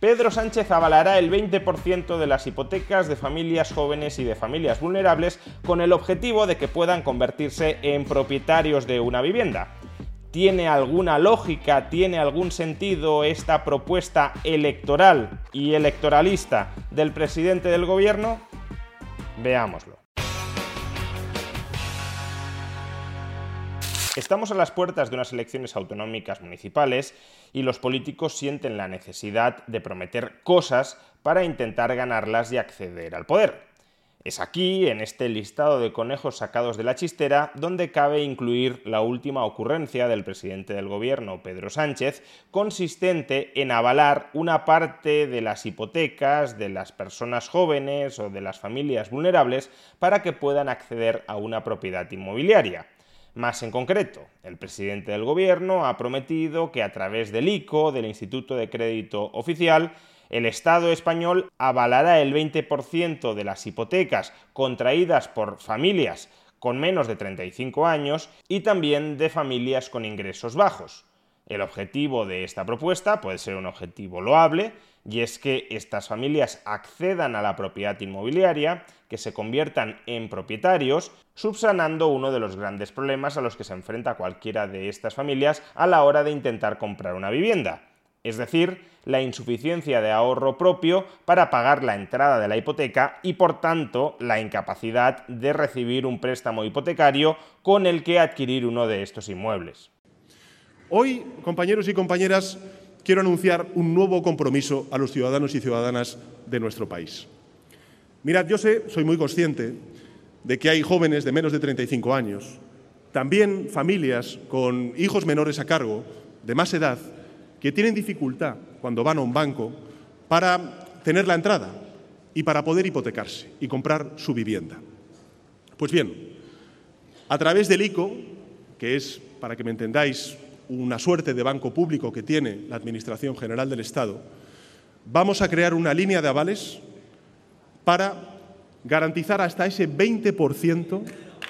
Pedro Sánchez avalará el 20% de las hipotecas de familias jóvenes y de familias vulnerables con el objetivo de que puedan convertirse en propietarios de una vivienda. ¿Tiene alguna lógica, tiene algún sentido esta propuesta electoral y electoralista del presidente del gobierno? Veámoslo. Estamos a las puertas de unas elecciones autonómicas municipales y los políticos sienten la necesidad de prometer cosas para intentar ganarlas y acceder al poder. Es aquí, en este listado de conejos sacados de la chistera, donde cabe incluir la última ocurrencia del presidente del gobierno, Pedro Sánchez, consistente en avalar una parte de las hipotecas de las personas jóvenes o de las familias vulnerables para que puedan acceder a una propiedad inmobiliaria. Más en concreto, el presidente del gobierno ha prometido que a través del ICO, del Instituto de Crédito Oficial, el Estado español avalará el 20% de las hipotecas contraídas por familias con menos de 35 años y también de familias con ingresos bajos. El objetivo de esta propuesta puede ser un objetivo loable, y es que estas familias accedan a la propiedad inmobiliaria, que se conviertan en propietarios, subsanando uno de los grandes problemas a los que se enfrenta cualquiera de estas familias a la hora de intentar comprar una vivienda, es decir, la insuficiencia de ahorro propio para pagar la entrada de la hipoteca y por tanto la incapacidad de recibir un préstamo hipotecario con el que adquirir uno de estos inmuebles. Hoy, compañeros y compañeras, quiero anunciar un nuevo compromiso a los ciudadanos y ciudadanas de nuestro país. Mirad, yo sé, soy muy consciente de que hay jóvenes de menos de 35 años, también familias con hijos menores a cargo, de más edad, que tienen dificultad cuando van a un banco para tener la entrada y para poder hipotecarse y comprar su vivienda. Pues bien, a través del ICO, que es, para que me entendáis, una suerte de banco público que tiene la Administración General del Estado, vamos a crear una línea de avales para garantizar hasta ese 20%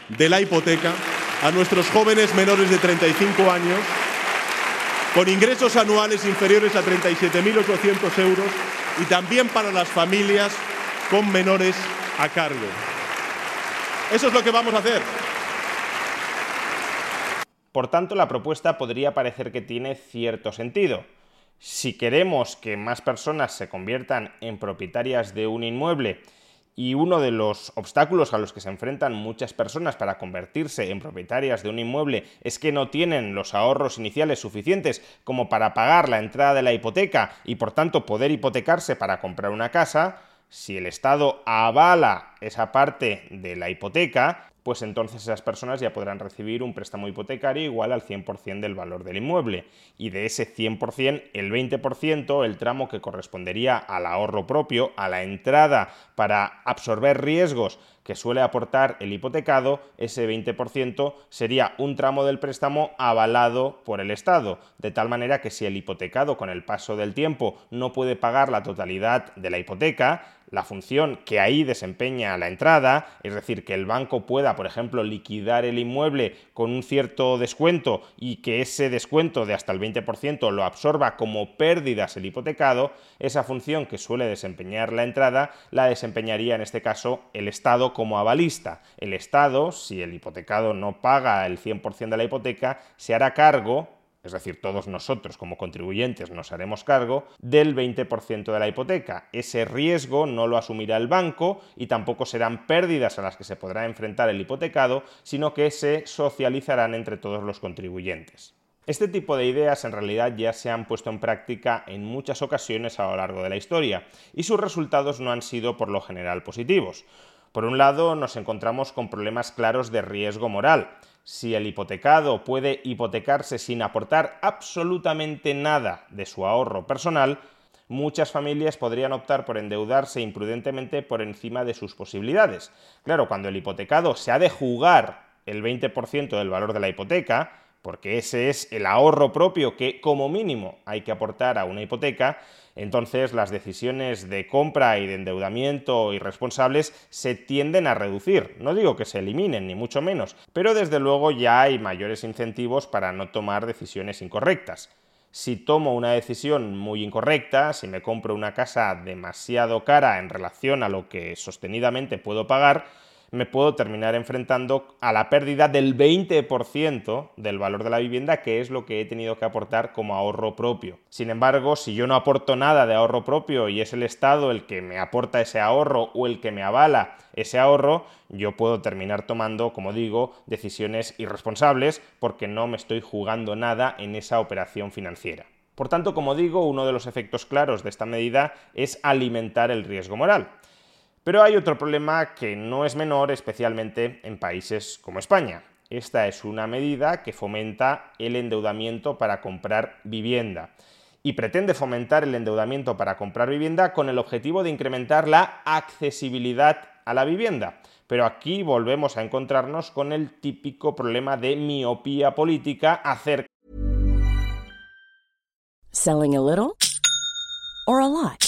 de la hipoteca a nuestros jóvenes menores de 35 años con ingresos anuales inferiores a 37.800 euros y también para las familias con menores a cargo. Eso es lo que vamos a hacer. Por tanto, la propuesta podría parecer que tiene cierto sentido. Si queremos que más personas se conviertan en propietarias de un inmueble y uno de los obstáculos a los que se enfrentan muchas personas para convertirse en propietarias de un inmueble es que no tienen los ahorros iniciales suficientes como para pagar la entrada de la hipoteca y por tanto poder hipotecarse para comprar una casa, si el Estado avala esa parte de la hipoteca, pues entonces esas personas ya podrán recibir un préstamo hipotecario igual al 100% del valor del inmueble. Y de ese 100%, el 20%, el tramo que correspondería al ahorro propio, a la entrada para absorber riesgos que suele aportar el hipotecado, ese 20% sería un tramo del préstamo avalado por el Estado, de tal manera que si el hipotecado con el paso del tiempo no puede pagar la totalidad de la hipoteca, la función que ahí desempeña la entrada, es decir, que el banco pueda, por ejemplo, liquidar el inmueble con un cierto descuento y que ese descuento de hasta el 20% lo absorba como pérdidas el hipotecado, esa función que suele desempeñar la entrada la desempeñaría en este caso el Estado como avalista. El Estado, si el hipotecado no paga el 100% de la hipoteca, se hará cargo es decir, todos nosotros como contribuyentes nos haremos cargo del 20% de la hipoteca. Ese riesgo no lo asumirá el banco y tampoco serán pérdidas a las que se podrá enfrentar el hipotecado, sino que se socializarán entre todos los contribuyentes. Este tipo de ideas en realidad ya se han puesto en práctica en muchas ocasiones a lo largo de la historia y sus resultados no han sido por lo general positivos. Por un lado, nos encontramos con problemas claros de riesgo moral. Si el hipotecado puede hipotecarse sin aportar absolutamente nada de su ahorro personal, muchas familias podrían optar por endeudarse imprudentemente por encima de sus posibilidades. Claro, cuando el hipotecado se ha de jugar el 20% del valor de la hipoteca, porque ese es el ahorro propio que como mínimo hay que aportar a una hipoteca, entonces las decisiones de compra y de endeudamiento irresponsables se tienden a reducir. No digo que se eliminen, ni mucho menos, pero desde luego ya hay mayores incentivos para no tomar decisiones incorrectas. Si tomo una decisión muy incorrecta, si me compro una casa demasiado cara en relación a lo que sostenidamente puedo pagar, me puedo terminar enfrentando a la pérdida del 20% del valor de la vivienda, que es lo que he tenido que aportar como ahorro propio. Sin embargo, si yo no aporto nada de ahorro propio y es el Estado el que me aporta ese ahorro o el que me avala ese ahorro, yo puedo terminar tomando, como digo, decisiones irresponsables porque no me estoy jugando nada en esa operación financiera. Por tanto, como digo, uno de los efectos claros de esta medida es alimentar el riesgo moral. Pero hay otro problema que no es menor, especialmente en países como España. Esta es una medida que fomenta el endeudamiento para comprar vivienda y pretende fomentar el endeudamiento para comprar vivienda con el objetivo de incrementar la accesibilidad a la vivienda. Pero aquí volvemos a encontrarnos con el típico problema de miopía política acerca Selling a little or a lot.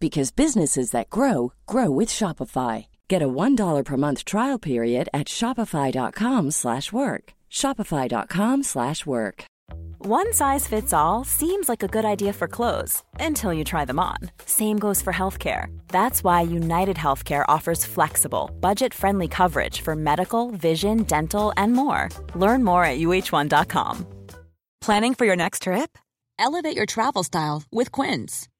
because businesses that grow grow with Shopify. Get a $1 per month trial period at shopify.com/work. shopify.com/work. One size fits all seems like a good idea for clothes until you try them on. Same goes for healthcare. That's why United Healthcare offers flexible, budget-friendly coverage for medical, vision, dental, and more. Learn more at uh1.com. Planning for your next trip? Elevate your travel style with Quince.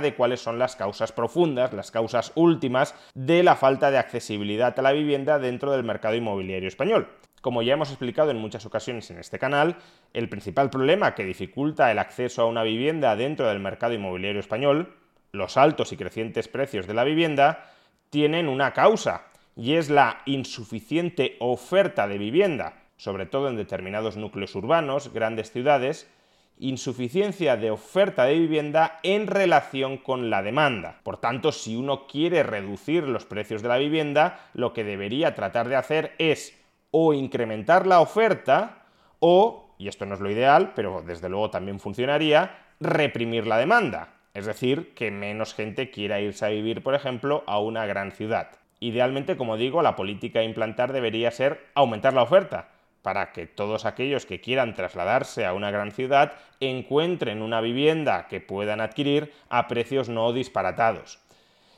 De cuáles son las causas profundas, las causas últimas de la falta de accesibilidad a la vivienda dentro del mercado inmobiliario español. Como ya hemos explicado en muchas ocasiones en este canal, el principal problema que dificulta el acceso a una vivienda dentro del mercado inmobiliario español, los altos y crecientes precios de la vivienda, tienen una causa, y es la insuficiente oferta de vivienda, sobre todo en determinados núcleos urbanos, grandes ciudades, insuficiencia de oferta de vivienda en relación con la demanda. Por tanto, si uno quiere reducir los precios de la vivienda, lo que debería tratar de hacer es o incrementar la oferta o, y esto no es lo ideal, pero desde luego también funcionaría, reprimir la demanda. Es decir, que menos gente quiera irse a vivir, por ejemplo, a una gran ciudad. Idealmente, como digo, la política a implantar debería ser aumentar la oferta, para que todos aquellos que quieran trasladarse a una gran ciudad encuentren una vivienda que puedan adquirir a precios no disparatados.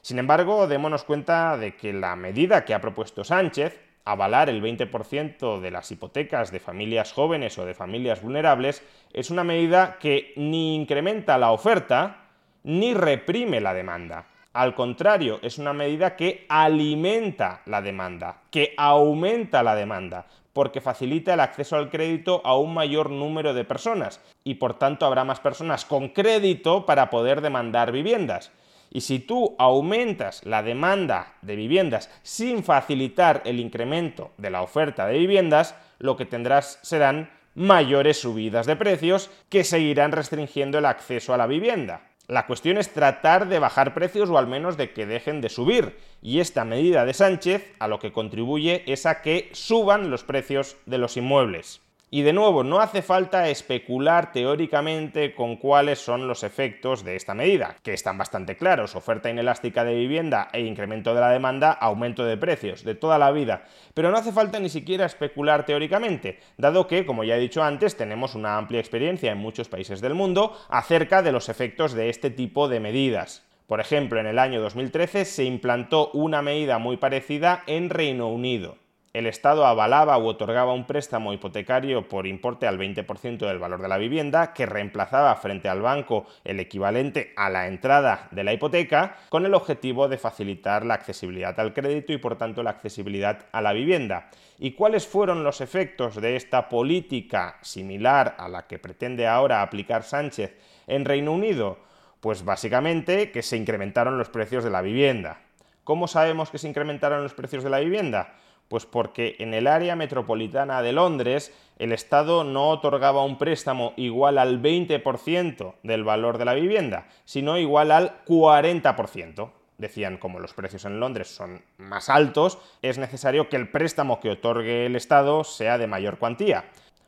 Sin embargo, démonos cuenta de que la medida que ha propuesto Sánchez, avalar el 20% de las hipotecas de familias jóvenes o de familias vulnerables, es una medida que ni incrementa la oferta ni reprime la demanda. Al contrario, es una medida que alimenta la demanda, que aumenta la demanda, porque facilita el acceso al crédito a un mayor número de personas y por tanto habrá más personas con crédito para poder demandar viviendas. Y si tú aumentas la demanda de viviendas sin facilitar el incremento de la oferta de viviendas, lo que tendrás serán mayores subidas de precios que seguirán restringiendo el acceso a la vivienda. La cuestión es tratar de bajar precios o al menos de que dejen de subir. Y esta medida de Sánchez a lo que contribuye es a que suban los precios de los inmuebles. Y de nuevo, no hace falta especular teóricamente con cuáles son los efectos de esta medida, que están bastante claros, oferta inelástica de vivienda e incremento de la demanda, aumento de precios, de toda la vida. Pero no hace falta ni siquiera especular teóricamente, dado que, como ya he dicho antes, tenemos una amplia experiencia en muchos países del mundo acerca de los efectos de este tipo de medidas. Por ejemplo, en el año 2013 se implantó una medida muy parecida en Reino Unido el Estado avalaba u otorgaba un préstamo hipotecario por importe al 20% del valor de la vivienda, que reemplazaba frente al banco el equivalente a la entrada de la hipoteca, con el objetivo de facilitar la accesibilidad al crédito y por tanto la accesibilidad a la vivienda. ¿Y cuáles fueron los efectos de esta política similar a la que pretende ahora aplicar Sánchez en Reino Unido? Pues básicamente que se incrementaron los precios de la vivienda. ¿Cómo sabemos que se incrementaron los precios de la vivienda? Pues porque en el área metropolitana de Londres el Estado no otorgaba un préstamo igual al 20% del valor de la vivienda, sino igual al 40%. Decían, como los precios en Londres son más altos, es necesario que el préstamo que otorgue el Estado sea de mayor cuantía.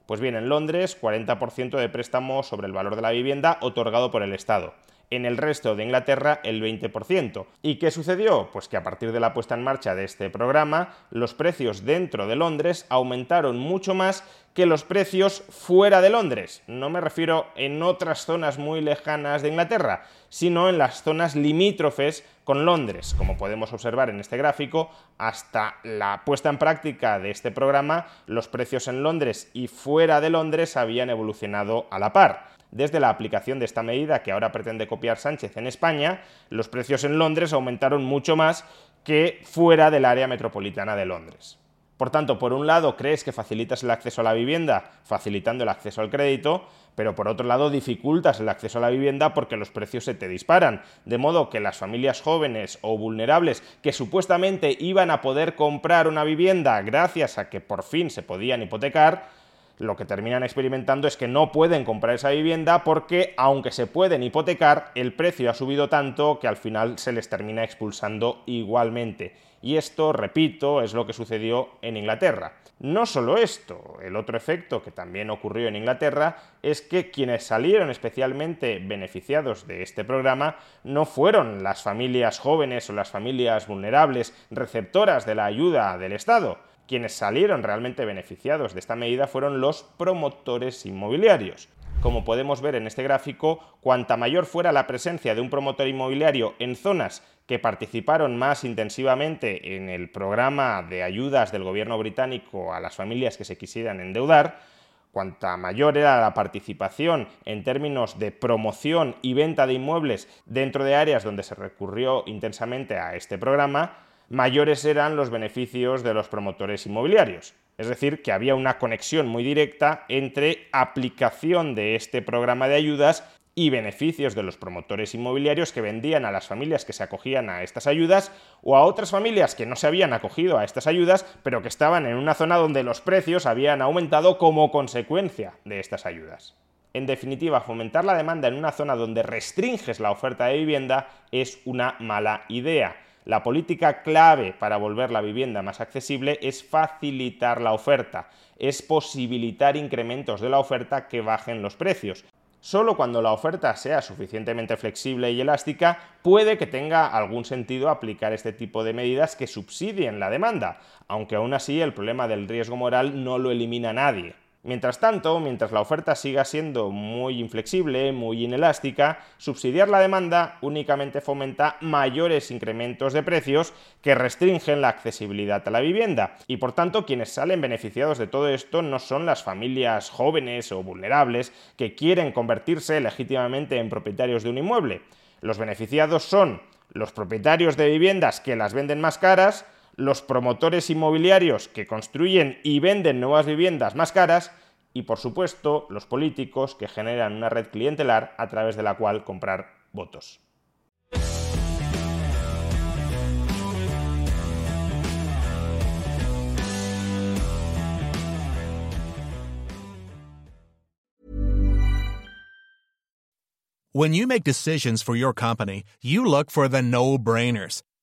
Pues bien, en Londres, 40% de préstamo sobre el valor de la vivienda otorgado por el Estado en el resto de Inglaterra el 20%. ¿Y qué sucedió? Pues que a partir de la puesta en marcha de este programa, los precios dentro de Londres aumentaron mucho más que los precios fuera de Londres. No me refiero en otras zonas muy lejanas de Inglaterra, sino en las zonas limítrofes con Londres. Como podemos observar en este gráfico, hasta la puesta en práctica de este programa, los precios en Londres y fuera de Londres habían evolucionado a la par. Desde la aplicación de esta medida que ahora pretende copiar Sánchez en España, los precios en Londres aumentaron mucho más que fuera del área metropolitana de Londres. Por tanto, por un lado, crees que facilitas el acceso a la vivienda facilitando el acceso al crédito, pero por otro lado dificultas el acceso a la vivienda porque los precios se te disparan, de modo que las familias jóvenes o vulnerables que supuestamente iban a poder comprar una vivienda gracias a que por fin se podían hipotecar, lo que terminan experimentando es que no pueden comprar esa vivienda porque, aunque se pueden hipotecar, el precio ha subido tanto que al final se les termina expulsando igualmente. Y esto, repito, es lo que sucedió en Inglaterra. No solo esto, el otro efecto que también ocurrió en Inglaterra es que quienes salieron especialmente beneficiados de este programa no fueron las familias jóvenes o las familias vulnerables receptoras de la ayuda del Estado, quienes salieron realmente beneficiados de esta medida fueron los promotores inmobiliarios. Como podemos ver en este gráfico, cuanta mayor fuera la presencia de un promotor inmobiliario en zonas que participaron más intensivamente en el programa de ayudas del gobierno británico a las familias que se quisieran endeudar, cuanta mayor era la participación en términos de promoción y venta de inmuebles dentro de áreas donde se recurrió intensamente a este programa, mayores eran los beneficios de los promotores inmobiliarios. Es decir, que había una conexión muy directa entre aplicación de este programa de ayudas y beneficios de los promotores inmobiliarios que vendían a las familias que se acogían a estas ayudas o a otras familias que no se habían acogido a estas ayudas, pero que estaban en una zona donde los precios habían aumentado como consecuencia de estas ayudas. En definitiva, fomentar la demanda en una zona donde restringes la oferta de vivienda es una mala idea la política clave para volver la vivienda más accesible es facilitar la oferta, es posibilitar incrementos de la oferta que bajen los precios. Solo cuando la oferta sea suficientemente flexible y elástica puede que tenga algún sentido aplicar este tipo de medidas que subsidien la demanda, aunque aún así el problema del riesgo moral no lo elimina nadie. Mientras tanto, mientras la oferta siga siendo muy inflexible, muy inelástica, subsidiar la demanda únicamente fomenta mayores incrementos de precios que restringen la accesibilidad a la vivienda. Y por tanto, quienes salen beneficiados de todo esto no son las familias jóvenes o vulnerables que quieren convertirse legítimamente en propietarios de un inmueble. Los beneficiados son los propietarios de viviendas que las venden más caras, los promotores inmobiliarios que construyen y venden nuevas viviendas más caras y, por supuesto, los políticos que generan una red clientelar a través de la cual comprar votos. When you make decisions for your company, you look for the no-brainers.